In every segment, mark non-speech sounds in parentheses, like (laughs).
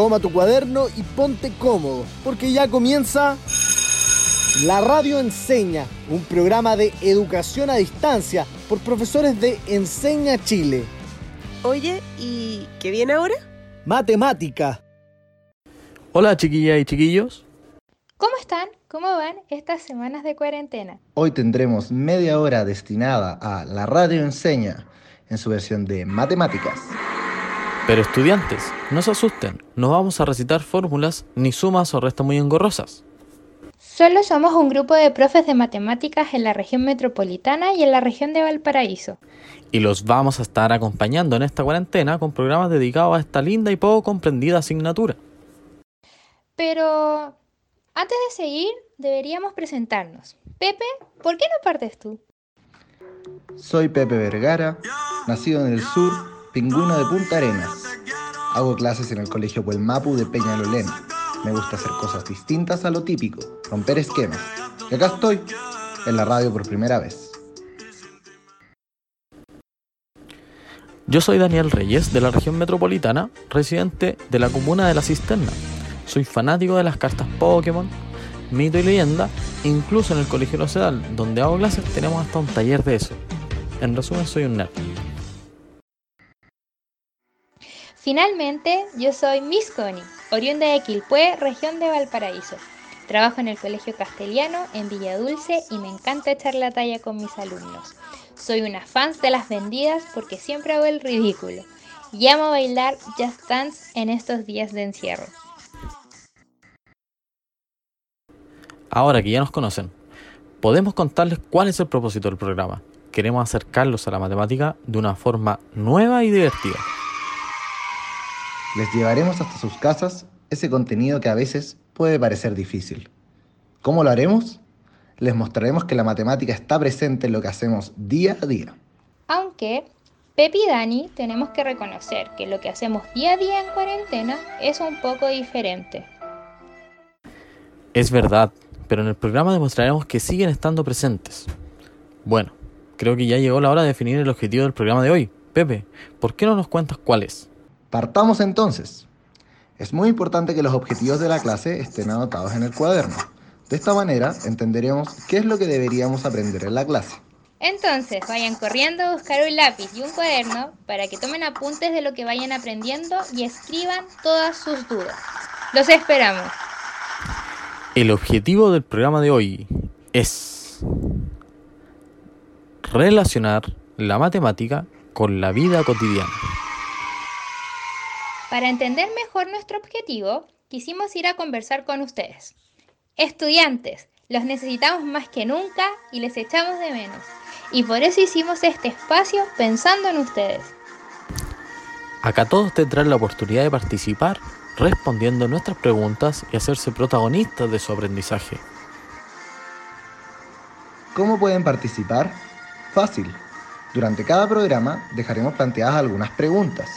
toma tu cuaderno y ponte cómodo, porque ya comienza La Radio Enseña, un programa de educación a distancia por profesores de Enseña Chile. Oye, ¿y qué viene ahora? Matemática. Hola chiquillas y chiquillos. ¿Cómo están? ¿Cómo van estas semanas de cuarentena? Hoy tendremos media hora destinada a La Radio Enseña en su versión de matemáticas. Pero estudiantes, no se asusten, no vamos a recitar fórmulas ni sumas o restas muy engorrosas. Solo somos un grupo de profes de matemáticas en la región metropolitana y en la región de Valparaíso. Y los vamos a estar acompañando en esta cuarentena con programas dedicados a esta linda y poco comprendida asignatura. Pero antes de seguir, deberíamos presentarnos. Pepe, ¿por qué no partes tú? Soy Pepe Vergara, nacido en el sur, pingüino de Punta Arenas. Hago clases en el Colegio Puelmapu de Peñalolén. Me gusta hacer cosas distintas a lo típico, romper esquemas. Y acá estoy, en la radio por primera vez. Yo soy Daniel Reyes de la región metropolitana, residente de la comuna de La Cisterna. Soy fanático de las cartas Pokémon, mito y leyenda, incluso en el Colegio Locedal, donde hago clases, tenemos hasta un taller de eso. En resumen, soy un nerd. Finalmente, yo soy Miss Connie, oriunda de Quilpué, región de Valparaíso. Trabajo en el Colegio Castellano en Villa Dulce y me encanta echar la talla con mis alumnos. Soy una fan de las vendidas porque siempre hago el ridículo. Y amo bailar Just Dance en estos días de encierro. Ahora que ya nos conocen, podemos contarles cuál es el propósito del programa. Queremos acercarlos a la matemática de una forma nueva y divertida. Les llevaremos hasta sus casas ese contenido que a veces puede parecer difícil. ¿Cómo lo haremos? Les mostraremos que la matemática está presente en lo que hacemos día a día. Aunque Pepi y Dani tenemos que reconocer que lo que hacemos día a día en cuarentena es un poco diferente. Es verdad, pero en el programa demostraremos que siguen estando presentes. Bueno, creo que ya llegó la hora de definir el objetivo del programa de hoy. Pepe, ¿por qué no nos cuentas cuál es? Partamos entonces. Es muy importante que los objetivos de la clase estén anotados en el cuaderno. De esta manera entenderemos qué es lo que deberíamos aprender en la clase. Entonces, vayan corriendo a buscar un lápiz y un cuaderno para que tomen apuntes de lo que vayan aprendiendo y escriban todas sus dudas. Los esperamos. El objetivo del programa de hoy es relacionar la matemática con la vida cotidiana. Para entender mejor nuestro objetivo, quisimos ir a conversar con ustedes. Estudiantes, los necesitamos más que nunca y les echamos de menos. Y por eso hicimos este espacio pensando en ustedes. Acá todos tendrán la oportunidad de participar respondiendo nuestras preguntas y hacerse protagonistas de su aprendizaje. ¿Cómo pueden participar? Fácil. Durante cada programa dejaremos planteadas algunas preguntas.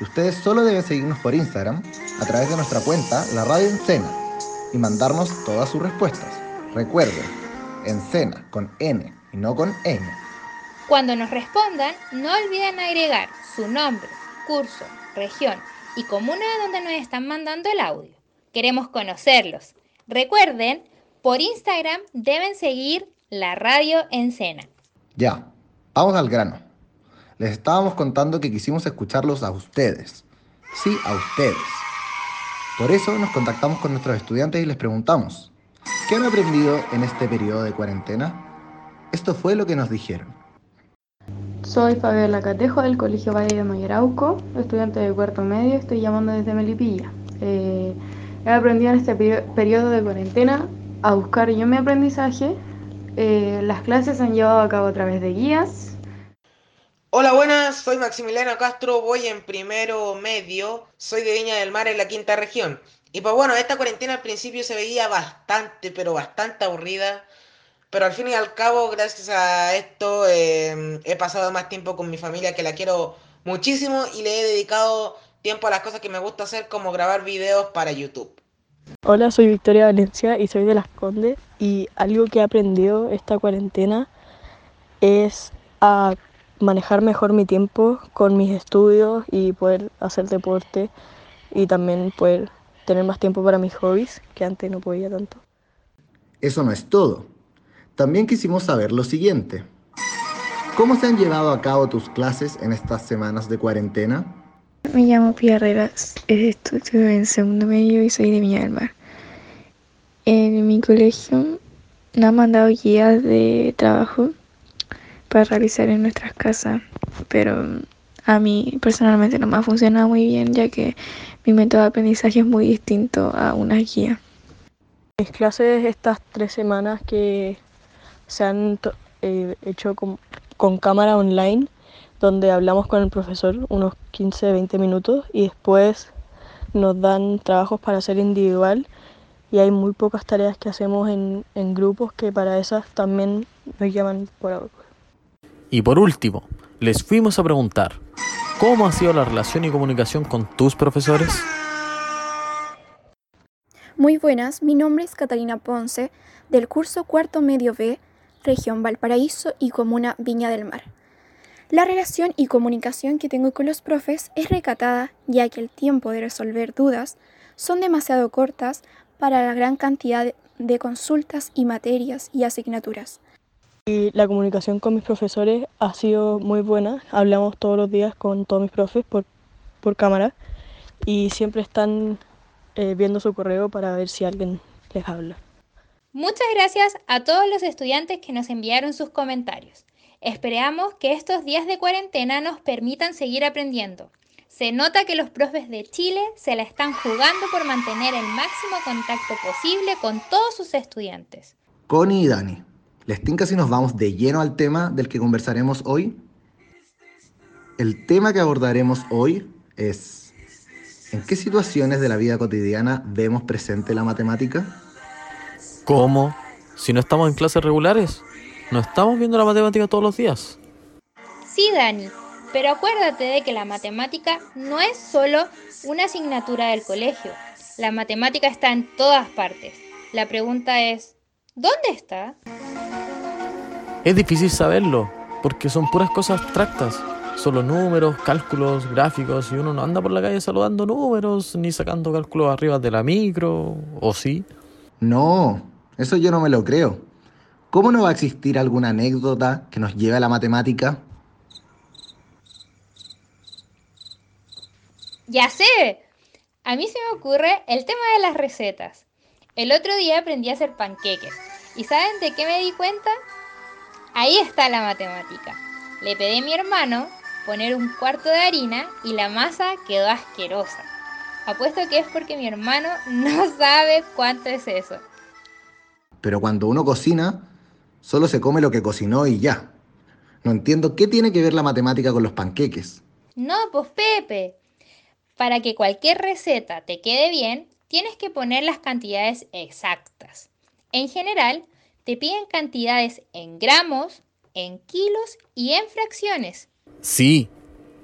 Ustedes solo deben seguirnos por Instagram a través de nuestra cuenta La Radio Encena y mandarnos todas sus respuestas. Recuerden, Encena con N y no con M. Cuando nos respondan, no olviden agregar su nombre, curso, región y comuna donde nos están mandando el audio. Queremos conocerlos. Recuerden, por Instagram deben seguir la radio Encena. Ya, vamos al grano. Les estábamos contando que quisimos escucharlos a ustedes. Sí, a ustedes. Por eso nos contactamos con nuestros estudiantes y les preguntamos, ¿qué han aprendido en este periodo de cuarentena? Esto fue lo que nos dijeron. Soy Fabiola Catejo del Colegio Valle de Mayarauco, estudiante de cuarto medio, estoy llamando desde Melipilla. Eh, he aprendido en este periodo de cuarentena a buscar yo mi aprendizaje. Eh, las clases se han llevado a cabo a través de guías. Hola, buenas, soy Maximiliano Castro, voy en primero medio, soy de Viña del Mar en la quinta región. Y pues bueno, esta cuarentena al principio se veía bastante, pero bastante aburrida. Pero al fin y al cabo, gracias a esto, eh, he pasado más tiempo con mi familia que la quiero muchísimo y le he dedicado tiempo a las cosas que me gusta hacer, como grabar videos para YouTube. Hola, soy Victoria Valencia y soy de Las Condes. Y algo que he aprendido esta cuarentena es a manejar mejor mi tiempo con mis estudios y poder hacer deporte y también poder tener más tiempo para mis hobbies, que antes no podía tanto. Eso no es todo. También quisimos saber lo siguiente. ¿Cómo se han llevado a cabo tus clases en estas semanas de cuarentena? Me llamo Pia Herreras, estudio en segundo medio y soy de Viña del Mar. En mi colegio nos han mandado guías de trabajo para realizar en nuestras casas, pero a mí personalmente no me ha funcionado muy bien ya que mi método de aprendizaje es muy distinto a una guía. Mis clases estas tres semanas que se han eh, hecho con, con cámara online, donde hablamos con el profesor unos 15-20 minutos y después nos dan trabajos para hacer individual y hay muy pocas tareas que hacemos en, en grupos que para esas también nos llaman por ahora. Y por último, les fuimos a preguntar, ¿cómo ha sido la relación y comunicación con tus profesores? Muy buenas, mi nombre es Catalina Ponce, del curso Cuarto Medio B, región Valparaíso y comuna Viña del Mar. La relación y comunicación que tengo con los profes es recatada, ya que el tiempo de resolver dudas son demasiado cortas para la gran cantidad de consultas y materias y asignaturas. Y la comunicación con mis profesores ha sido muy buena. Hablamos todos los días con todos mis profes por, por cámara y siempre están eh, viendo su correo para ver si alguien les habla. Muchas gracias a todos los estudiantes que nos enviaron sus comentarios. Esperamos que estos días de cuarentena nos permitan seguir aprendiendo. Se nota que los profes de Chile se la están jugando por mantener el máximo contacto posible con todos sus estudiantes. Connie y Dani, ¿les tinca si nos vamos de lleno al tema del que conversaremos hoy? El tema que abordaremos hoy es ¿en qué situaciones de la vida cotidiana vemos presente la matemática? ¿Cómo? Si no estamos en clases regulares, no estamos viendo la matemática todos los días. Sí, Dani, pero acuérdate de que la matemática no es solo una asignatura del colegio. La matemática está en todas partes. La pregunta es, ¿dónde está? Es difícil saberlo, porque son puras cosas abstractas. Solo números, cálculos, gráficos, y uno no anda por la calle saludando números, ni sacando cálculos arriba de la micro, ¿o sí? No, eso yo no me lo creo. ¿Cómo no va a existir alguna anécdota que nos lleve a la matemática? Ya sé. A mí se me ocurre el tema de las recetas. El otro día aprendí a hacer panqueques. ¿Y saben de qué me di cuenta? Ahí está la matemática. Le pedí a mi hermano poner un cuarto de harina y la masa quedó asquerosa. Apuesto que es porque mi hermano (laughs) no sabe cuánto es eso. Pero cuando uno cocina, solo se come lo que cocinó y ya. No entiendo qué tiene que ver la matemática con los panqueques. No, pues Pepe. Para que cualquier receta te quede bien, tienes que poner las cantidades exactas. En general, te piden cantidades en gramos, en kilos y en fracciones. Sí,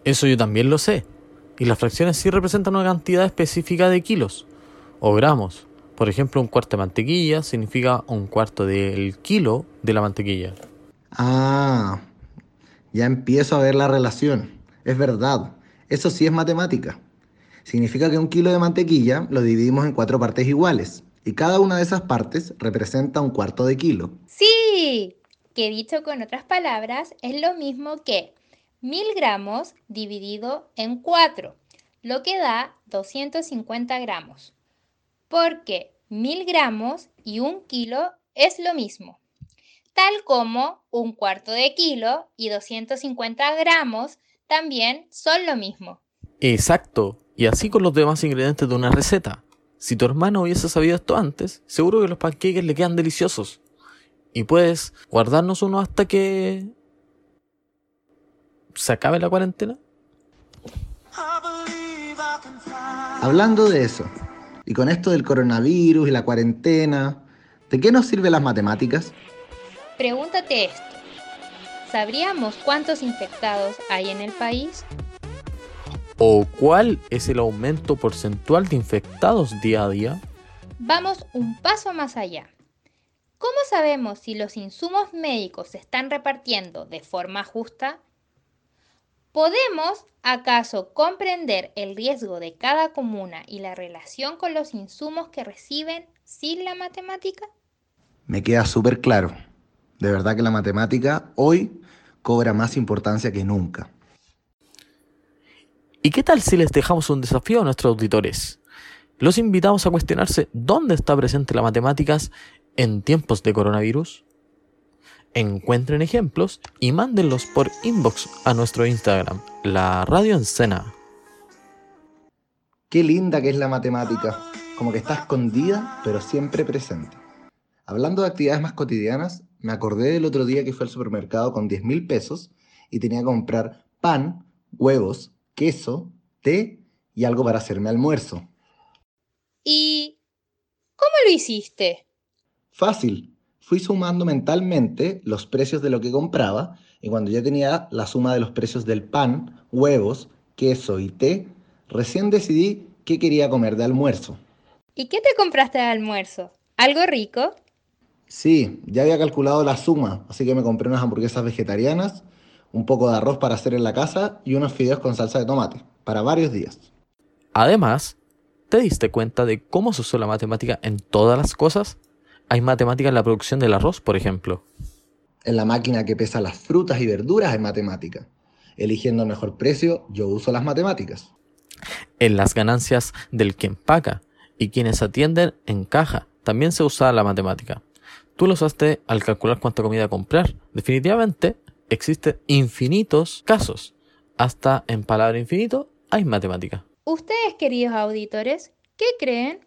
eso yo también lo sé. Y las fracciones sí representan una cantidad específica de kilos o gramos. Por ejemplo, un cuarto de mantequilla significa un cuarto del kilo de la mantequilla. Ah, ya empiezo a ver la relación. Es verdad, eso sí es matemática. Significa que un kilo de mantequilla lo dividimos en cuatro partes iguales y cada una de esas partes representa un cuarto de kilo. Sí, que dicho con otras palabras es lo mismo que mil gramos dividido en cuatro, lo que da 250 gramos. Porque mil gramos y un kilo es lo mismo. Tal como un cuarto de kilo y 250 gramos también son lo mismo. Exacto, y así con los demás ingredientes de una receta. Si tu hermano hubiese sabido esto antes, seguro que los panqueques le quedan deliciosos. Y puedes guardarnos uno hasta que se acabe la cuarentena. Hablando de eso, y con esto del coronavirus y la cuarentena, ¿de qué nos sirven las matemáticas? Pregúntate esto. ¿Sabríamos cuántos infectados hay en el país? ¿O cuál es el aumento porcentual de infectados día a día? Vamos un paso más allá. ¿Cómo sabemos si los insumos médicos se están repartiendo de forma justa? ¿Podemos acaso comprender el riesgo de cada comuna y la relación con los insumos que reciben sin la matemática? Me queda súper claro. De verdad que la matemática hoy cobra más importancia que nunca. ¿Y qué tal si les dejamos un desafío a nuestros auditores? Los invitamos a cuestionarse dónde está presente la matemáticas en tiempos de coronavirus. Encuentren ejemplos y mándenlos por inbox a nuestro Instagram, la Radio Encena. Qué linda que es la matemática, como que está escondida, pero siempre presente. Hablando de actividades más cotidianas, me acordé del otro día que fui al supermercado con 10 mil pesos y tenía que comprar pan, huevos, queso, té y algo para hacerme almuerzo. ¿Y cómo lo hiciste? Fácil. Fui sumando mentalmente los precios de lo que compraba y cuando ya tenía la suma de los precios del pan, huevos, queso y té, recién decidí qué quería comer de almuerzo. ¿Y qué te compraste de almuerzo? ¿Algo rico? Sí, ya había calculado la suma, así que me compré unas hamburguesas vegetarianas, un poco de arroz para hacer en la casa y unos fideos con salsa de tomate, para varios días. Además, ¿te diste cuenta de cómo se usó la matemática en todas las cosas? Hay matemática en la producción del arroz, por ejemplo. En la máquina que pesa las frutas y verduras hay matemática. Eligiendo el mejor precio, yo uso las matemáticas. En las ganancias del que empaca y quienes atienden en caja también se usa la matemática. Tú lo usaste al calcular cuánta comida comprar. Definitivamente existen infinitos casos. Hasta en palabra infinito hay matemática. Ustedes, queridos auditores, ¿qué creen?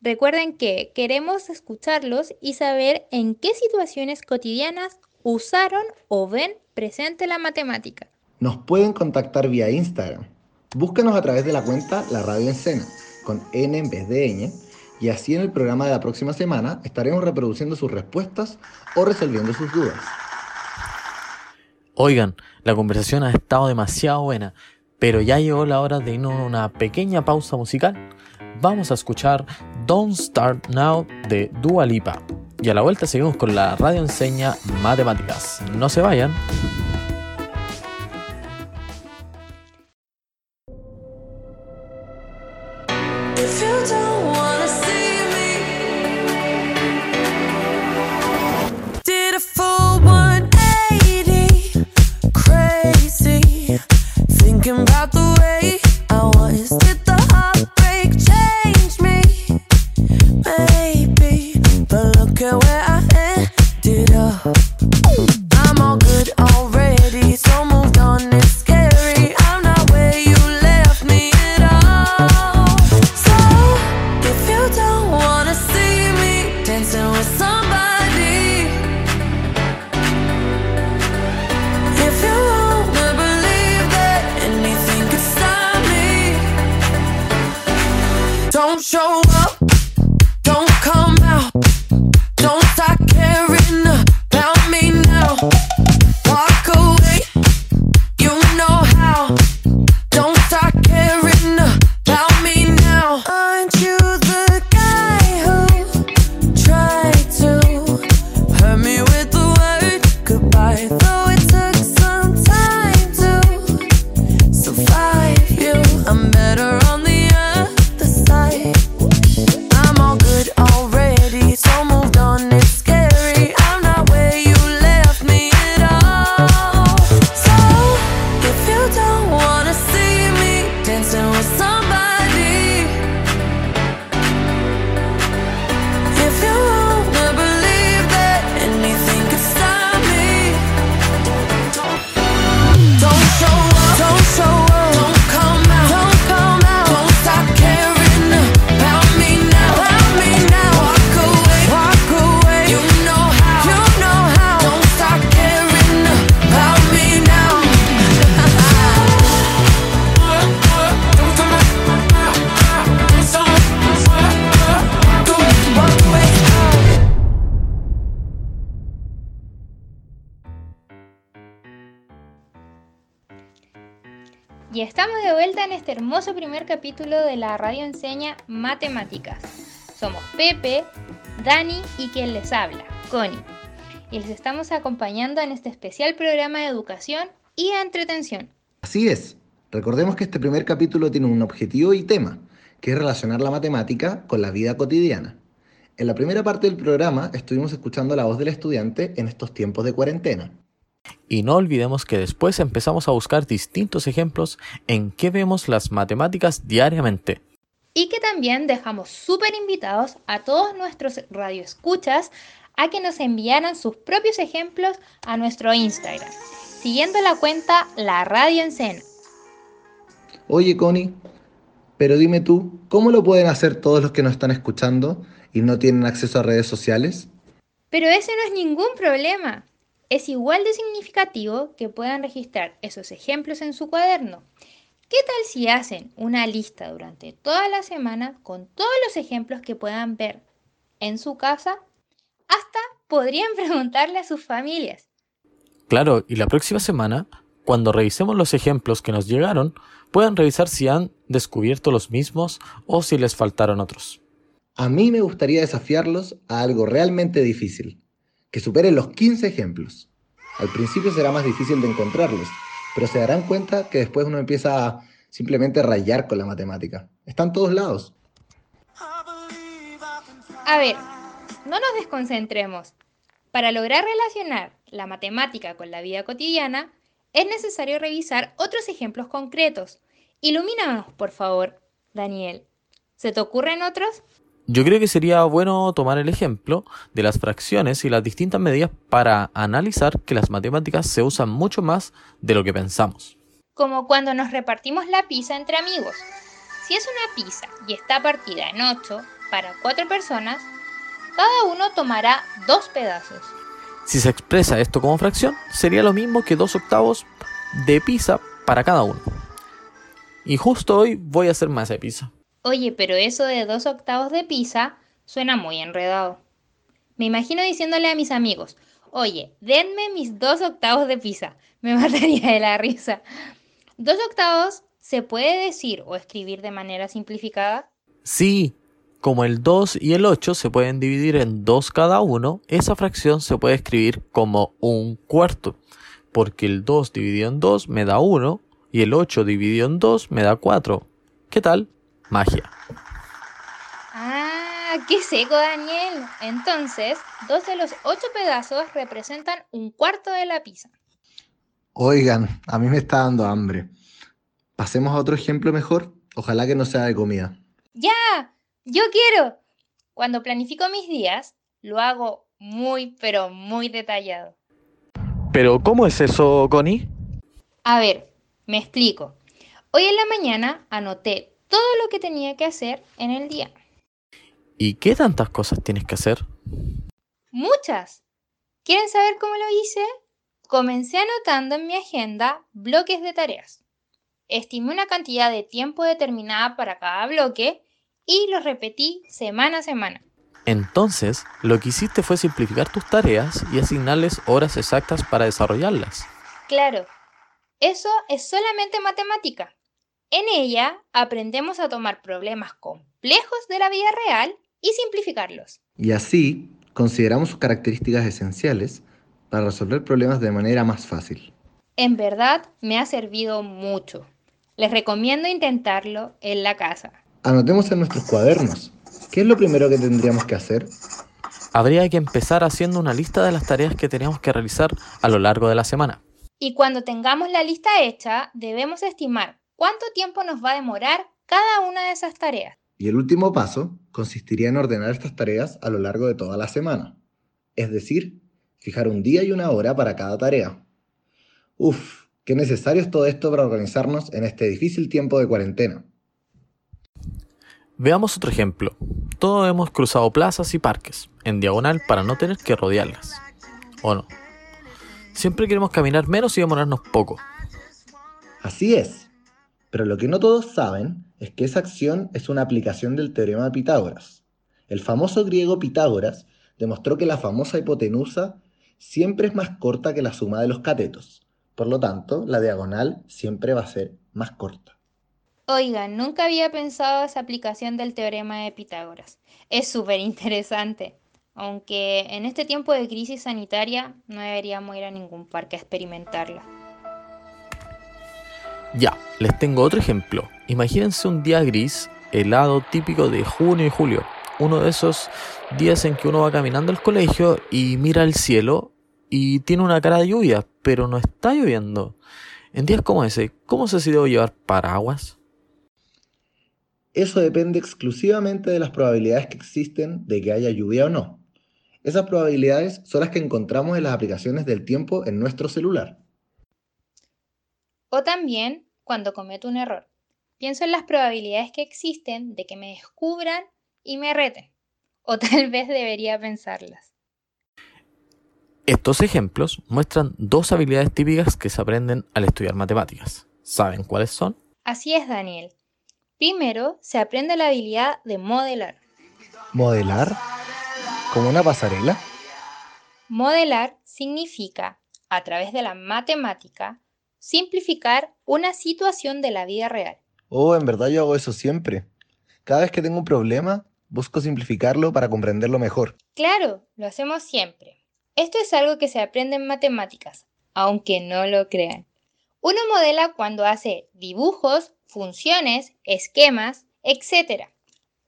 Recuerden que queremos escucharlos y saber en qué situaciones cotidianas usaron o ven presente la matemática. Nos pueden contactar vía Instagram. Búscanos a través de la cuenta La Radio Encena, con N en vez de ñ, y así en el programa de la próxima semana estaremos reproduciendo sus respuestas o resolviendo sus dudas. Oigan, la conversación ha estado demasiado buena, pero ya llegó la hora de irnos a una pequeña pausa musical. Vamos a escuchar Don't Start Now de Dua Lipa. Y a la vuelta seguimos con la radio enseña matemáticas. No se vayan. Show hermoso primer capítulo de la radio enseña Matemáticas. Somos Pepe, Dani y quien les habla, Connie. Y les estamos acompañando en este especial programa de educación y entretención. Así es. Recordemos que este primer capítulo tiene un objetivo y tema, que es relacionar la matemática con la vida cotidiana. En la primera parte del programa estuvimos escuchando la voz del estudiante en estos tiempos de cuarentena. Y no olvidemos que después empezamos a buscar distintos ejemplos en qué vemos las matemáticas diariamente. Y que también dejamos súper invitados a todos nuestros radioescuchas a que nos enviaran sus propios ejemplos a nuestro Instagram, siguiendo la cuenta La Radio Encena. Oye, Connie, pero dime tú, ¿cómo lo pueden hacer todos los que nos están escuchando y no tienen acceso a redes sociales? Pero ese no es ningún problema. Es igual de significativo que puedan registrar esos ejemplos en su cuaderno. ¿Qué tal si hacen una lista durante toda la semana con todos los ejemplos que puedan ver en su casa? Hasta podrían (laughs) preguntarle a sus familias. Claro, y la próxima semana, cuando revisemos los ejemplos que nos llegaron, puedan revisar si han descubierto los mismos o si les faltaron otros. A mí me gustaría desafiarlos a algo realmente difícil, que superen los 15 ejemplos. Al principio será más difícil de encontrarlos, pero se darán cuenta que después uno empieza a simplemente rayar con la matemática. Están todos lados. A ver, no nos desconcentremos. Para lograr relacionar la matemática con la vida cotidiana, es necesario revisar otros ejemplos concretos. Ilumínanos, por favor, Daniel. ¿Se te ocurren otros? Yo creo que sería bueno tomar el ejemplo de las fracciones y las distintas medidas para analizar que las matemáticas se usan mucho más de lo que pensamos. Como cuando nos repartimos la pizza entre amigos. Si es una pizza y está partida en 8 para 4 personas, cada uno tomará dos pedazos. Si se expresa esto como fracción, sería lo mismo que dos octavos de pizza para cada uno. Y justo hoy voy a hacer más de pizza. Oye, pero eso de dos octavos de pizza suena muy enredado. Me imagino diciéndole a mis amigos, oye, denme mis dos octavos de pizza. (laughs) Me mataría de la risa. ¿Dos octavos se puede decir o escribir de manera simplificada? Sí, como el 2 y el 8 se pueden dividir en 2 cada uno, esa fracción se puede escribir como un cuarto, porque el 2 dividido en 2 me da 1 y el 8 dividido en 2 me da 4. ¿Qué tal? Magia. Ah, qué seco, Daniel. Entonces, dos de los ocho pedazos representan un cuarto de la pizza. Oigan, a mí me está dando hambre. Pasemos a otro ejemplo mejor. Ojalá que no sea de comida. ¡Ya! ¡Yo quiero! Cuando planifico mis días, lo hago muy, pero muy detallado. Pero, ¿cómo es eso, Connie? A ver, me explico. Hoy en la mañana anoté todo lo que tenía que hacer en el día. ¿Y qué tantas cosas tienes que hacer? Muchas. ¿Quieren saber cómo lo hice? Comencé anotando en mi agenda bloques de tareas. Estimé una cantidad de tiempo determinada para cada bloque y los repetí semana a semana. Entonces, lo que hiciste fue simplificar tus tareas y asignarles horas exactas para desarrollarlas. Claro, eso es solamente matemática. En ella aprendemos a tomar problemas complejos de la vida real y simplificarlos. Y así consideramos sus características esenciales para resolver problemas de manera más fácil. En verdad me ha servido mucho. Les recomiendo intentarlo en la casa. Anotemos en nuestros cuadernos. ¿Qué es lo primero que tendríamos que hacer? Habría que empezar haciendo una lista de las tareas que tenemos que realizar a lo largo de la semana. Y cuando tengamos la lista hecha, debemos estimar cuánto tiempo nos va a demorar cada una de esas tareas. Y el último paso consistiría en ordenar estas tareas a lo largo de toda la semana. Es decir, fijar un día y una hora para cada tarea. Uf, qué necesario es todo esto para organizarnos en este difícil tiempo de cuarentena. Veamos otro ejemplo. Todos hemos cruzado plazas y parques en diagonal para no tener que rodearlas. ¿O no? Siempre queremos caminar menos y demorarnos poco. Así es. Pero lo que no todos saben es que esa acción es una aplicación del teorema de Pitágoras. El famoso griego Pitágoras demostró que la famosa hipotenusa siempre es más corta que la suma de los catetos. Por lo tanto, la diagonal siempre va a ser más corta. Oigan, nunca había pensado esa aplicación del teorema de Pitágoras. Es súper interesante. Aunque en este tiempo de crisis sanitaria no deberíamos ir a ningún parque a experimentarla. Ya, les tengo otro ejemplo. Imagínense un día gris, helado típico de junio y julio. Uno de esos días en que uno va caminando al colegio y mira al cielo y tiene una cara de lluvia, pero no está lloviendo. En días como ese, ¿cómo se debo llevar paraguas? Eso depende exclusivamente de las probabilidades que existen de que haya lluvia o no. Esas probabilidades son las que encontramos en las aplicaciones del tiempo en nuestro celular. O también cuando cometo un error. Pienso en las probabilidades que existen de que me descubran y me reten. O (laughs) tal vez debería pensarlas. Estos ejemplos muestran dos habilidades típicas que se aprenden al estudiar matemáticas. ¿Saben cuáles son? Así es, Daniel. Primero, se aprende la habilidad de modelar. ¿Modelar? ¿Como una pasarela? Modelar significa, a través de la matemática, simplificar una situación de la vida real. Oh, en verdad yo hago eso siempre. Cada vez que tengo un problema, busco simplificarlo para comprenderlo mejor. Claro, lo hacemos siempre. Esto es algo que se aprende en matemáticas, aunque no lo crean. Uno modela cuando hace dibujos, funciones, esquemas, etc.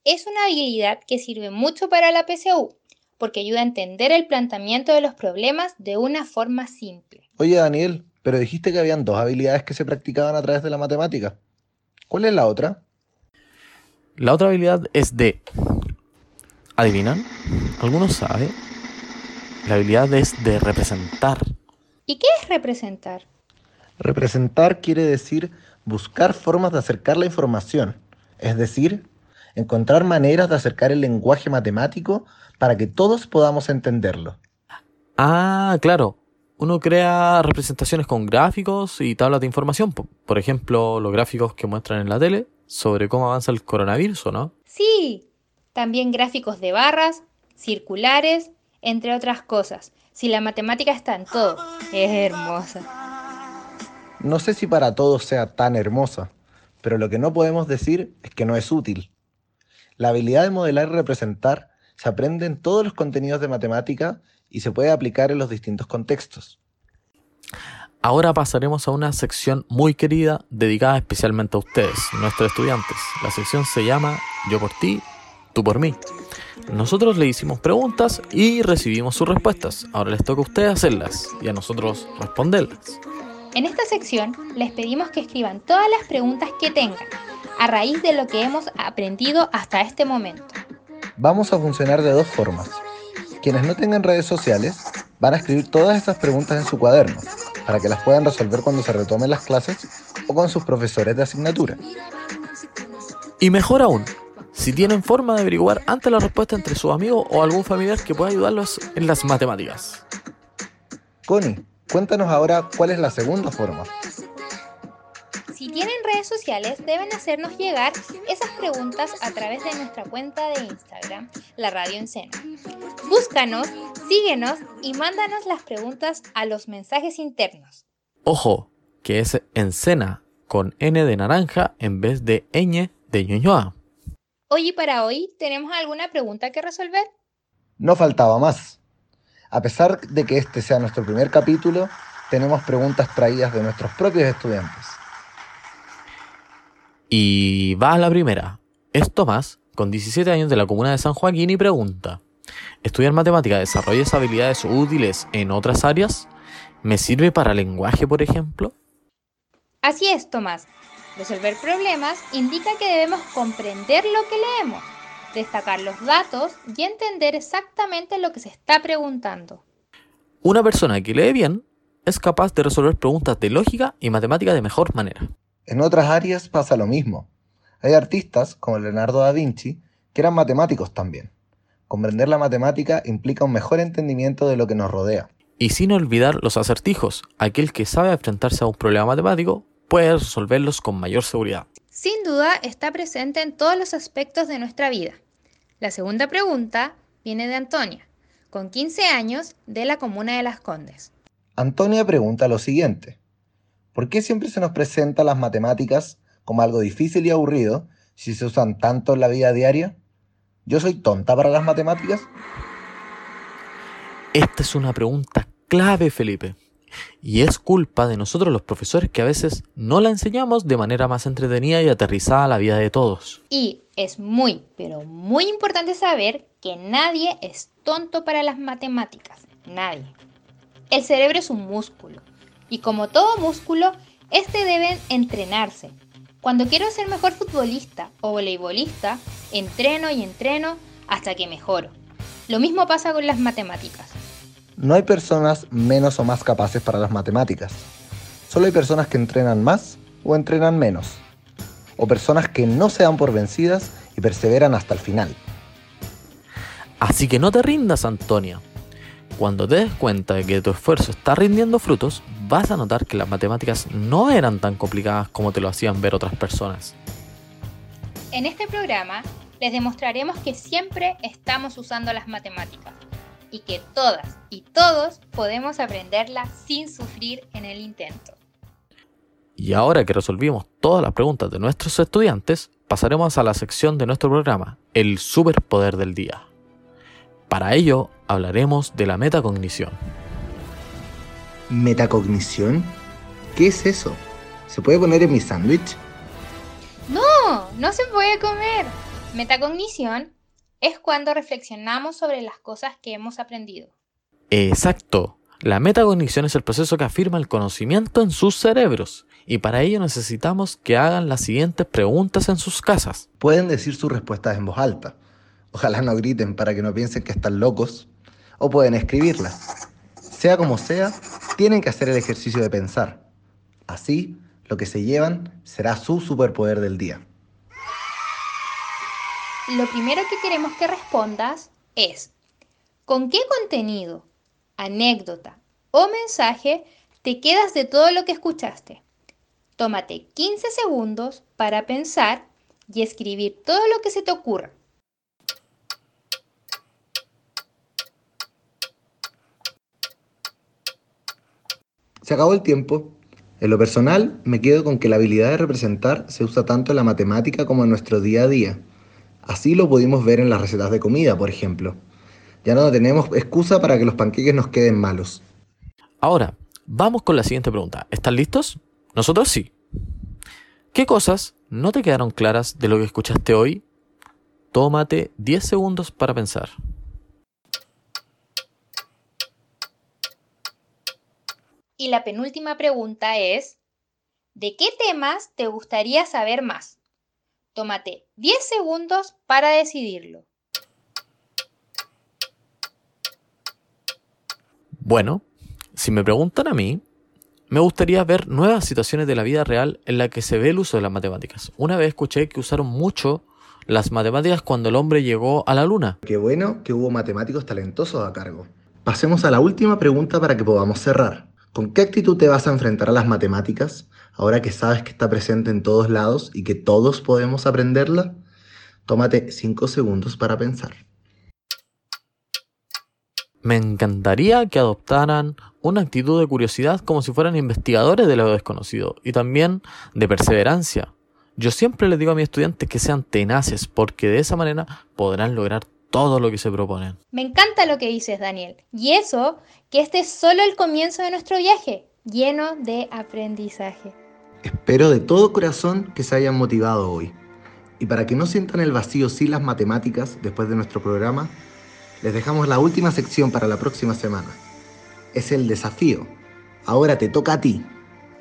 Es una habilidad que sirve mucho para la PSU, porque ayuda a entender el planteamiento de los problemas de una forma simple. Oye, Daniel, pero dijiste que habían dos habilidades que se practicaban a través de la matemática. ¿Cuál es la otra? La otra habilidad es de... ¿Adivinan? ¿Alguno sabe? La habilidad es de representar. ¿Y qué es representar? Representar quiere decir buscar formas de acercar la información, es decir, encontrar maneras de acercar el lenguaje matemático para que todos podamos entenderlo. Ah, claro. Uno crea representaciones con gráficos y tablas de información. Por ejemplo, los gráficos que muestran en la tele sobre cómo avanza el coronavirus, ¿no? Sí. También gráficos de barras, circulares, entre otras cosas. Si la matemática está en todo, es hermosa. No sé si para todos sea tan hermosa, pero lo que no podemos decir es que no es útil. La habilidad de modelar y representar se aprende en todos los contenidos de matemática y se puede aplicar en los distintos contextos. Ahora pasaremos a una sección muy querida dedicada especialmente a ustedes, nuestros estudiantes. La sección se llama Yo por ti, tú por mí. Nosotros le hicimos preguntas y recibimos sus respuestas. Ahora les toca a ustedes hacerlas y a nosotros responderlas. En esta sección les pedimos que escriban todas las preguntas que tengan a raíz de lo que hemos aprendido hasta este momento. Vamos a funcionar de dos formas. Quienes no tengan redes sociales van a escribir todas estas preguntas en su cuaderno para que las puedan resolver cuando se retomen las clases o con sus profesores de asignatura. Y mejor aún, si tienen forma de averiguar antes la respuesta entre sus amigos o algún familiar que pueda ayudarlos en las matemáticas. Connie, cuéntanos ahora cuál es la segunda forma. Si tienen redes sociales, deben hacernos llegar esas preguntas a través de nuestra cuenta de Instagram, La Radio Encena. Búscanos, síguenos y mándanos las preguntas a los mensajes internos. Ojo, que es Encena con N de naranja en vez de ñ de ñoñoa. Hoy y para hoy, ¿tenemos alguna pregunta que resolver? No faltaba más. A pesar de que este sea nuestro primer capítulo, tenemos preguntas traídas de nuestros propios estudiantes. Y va a la primera. Es Tomás, con 17 años de la comuna de San Joaquín y pregunta, ¿estudiar matemática desarrolla habilidades útiles en otras áreas? ¿Me sirve para lenguaje, por ejemplo? Así es, Tomás. Resolver problemas indica que debemos comprender lo que leemos, destacar los datos y entender exactamente lo que se está preguntando. Una persona que lee bien es capaz de resolver preguntas de lógica y matemática de mejor manera. En otras áreas pasa lo mismo. Hay artistas, como Leonardo da Vinci, que eran matemáticos también. Comprender la matemática implica un mejor entendimiento de lo que nos rodea. Y sin olvidar los acertijos, aquel que sabe enfrentarse a un problema matemático puede resolverlos con mayor seguridad. Sin duda está presente en todos los aspectos de nuestra vida. La segunda pregunta viene de Antonia, con 15 años de la comuna de Las Condes. Antonia pregunta lo siguiente. ¿Por qué siempre se nos presenta las matemáticas como algo difícil y aburrido si se usan tanto en la vida diaria? ¿Yo soy tonta para las matemáticas? Esta es una pregunta clave, Felipe. Y es culpa de nosotros los profesores que a veces no la enseñamos de manera más entretenida y aterrizada a la vida de todos. Y es muy, pero muy importante saber que nadie es tonto para las matemáticas. Nadie. El cerebro es un músculo. Y como todo músculo, este debe entrenarse. Cuando quiero ser mejor futbolista o voleibolista, entreno y entreno hasta que mejoro. Lo mismo pasa con las matemáticas. No hay personas menos o más capaces para las matemáticas. Solo hay personas que entrenan más o entrenan menos. O personas que no se dan por vencidas y perseveran hasta el final. Así que no te rindas, Antonia. Cuando te des cuenta de que tu esfuerzo está rindiendo frutos, vas a notar que las matemáticas no eran tan complicadas como te lo hacían ver otras personas. En este programa les demostraremos que siempre estamos usando las matemáticas y que todas y todos podemos aprenderlas sin sufrir en el intento. Y ahora que resolvimos todas las preguntas de nuestros estudiantes, pasaremos a la sección de nuestro programa, el superpoder del día. Para ello, hablaremos de la metacognición. ¿Metacognición? ¿Qué es eso? ¿Se puede poner en mi sándwich? No, no se puede comer. Metacognición es cuando reflexionamos sobre las cosas que hemos aprendido. Exacto. La metacognición es el proceso que afirma el conocimiento en sus cerebros y para ello necesitamos que hagan las siguientes preguntas en sus casas. Pueden decir sus respuestas en voz alta. Ojalá no griten para que no piensen que están locos. O pueden escribirlas. Sea como sea, tienen que hacer el ejercicio de pensar. Así, lo que se llevan será su superpoder del día. Lo primero que queremos que respondas es, ¿con qué contenido, anécdota o mensaje te quedas de todo lo que escuchaste? Tómate 15 segundos para pensar y escribir todo lo que se te ocurra. Se acabó el tiempo. En lo personal, me quedo con que la habilidad de representar se usa tanto en la matemática como en nuestro día a día. Así lo pudimos ver en las recetas de comida, por ejemplo. Ya no tenemos excusa para que los panqueques nos queden malos. Ahora, vamos con la siguiente pregunta. ¿Están listos? Nosotros sí. ¿Qué cosas no te quedaron claras de lo que escuchaste hoy? Tómate 10 segundos para pensar. Y la penúltima pregunta es, ¿de qué temas te gustaría saber más? Tómate 10 segundos para decidirlo. Bueno, si me preguntan a mí, me gustaría ver nuevas situaciones de la vida real en la que se ve el uso de las matemáticas. Una vez escuché que usaron mucho las matemáticas cuando el hombre llegó a la luna. Qué bueno que hubo matemáticos talentosos a cargo. Pasemos a la última pregunta para que podamos cerrar. ¿Con qué actitud te vas a enfrentar a las matemáticas ahora que sabes que está presente en todos lados y que todos podemos aprenderla? Tómate 5 segundos para pensar. Me encantaría que adoptaran una actitud de curiosidad como si fueran investigadores de lo desconocido y también de perseverancia. Yo siempre les digo a mis estudiantes que sean tenaces porque de esa manera podrán lograr todo lo que se proponen. Me encanta lo que dices, Daniel. Y eso, que este es solo el comienzo de nuestro viaje, lleno de aprendizaje. Espero de todo corazón que se hayan motivado hoy. Y para que no sientan el vacío sin las matemáticas después de nuestro programa, les dejamos la última sección para la próxima semana. Es el desafío. Ahora te toca a ti.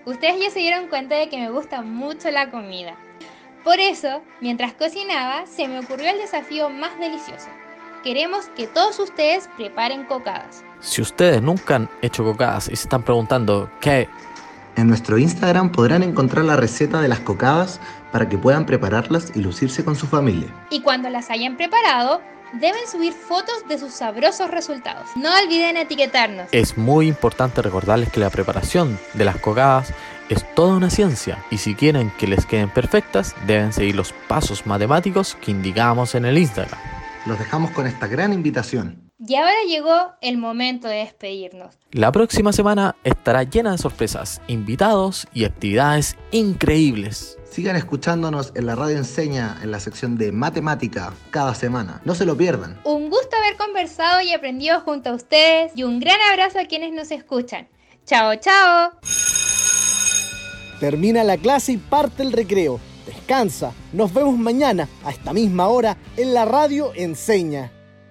Ustedes ya se dieron cuenta de que me gusta mucho la comida. Por eso, mientras cocinaba, se me ocurrió el desafío más delicioso. Queremos que todos ustedes preparen cocadas. Si ustedes nunca han hecho cocadas y se están preguntando qué, En nuestro Instagram podrán encontrar la receta de las cocadas para que puedan prepararlas y lucirse con su familia. Y cuando las hayan preparado, deben subir fotos de sus sabrosos resultados. No olviden etiquetarnos. es muy importante recordarles que la preparación de las cocadas es toda una ciencia y si quieren que les queden perfectas deben seguir los pasos matemáticos que indicamos en el Instagram. Los dejamos con esta gran invitación. Y ahora llegó el momento de despedirnos. La próxima semana estará llena de sorpresas, invitados y actividades increíbles. Sigan escuchándonos en la radio enseña en la sección de matemática cada semana. No se lo pierdan. Un gusto haber conversado y aprendido junto a ustedes y un gran abrazo a quienes nos escuchan. Chao, chao. Termina la clase y parte el recreo. Descansa. Nos vemos mañana a esta misma hora en la radio Enseña.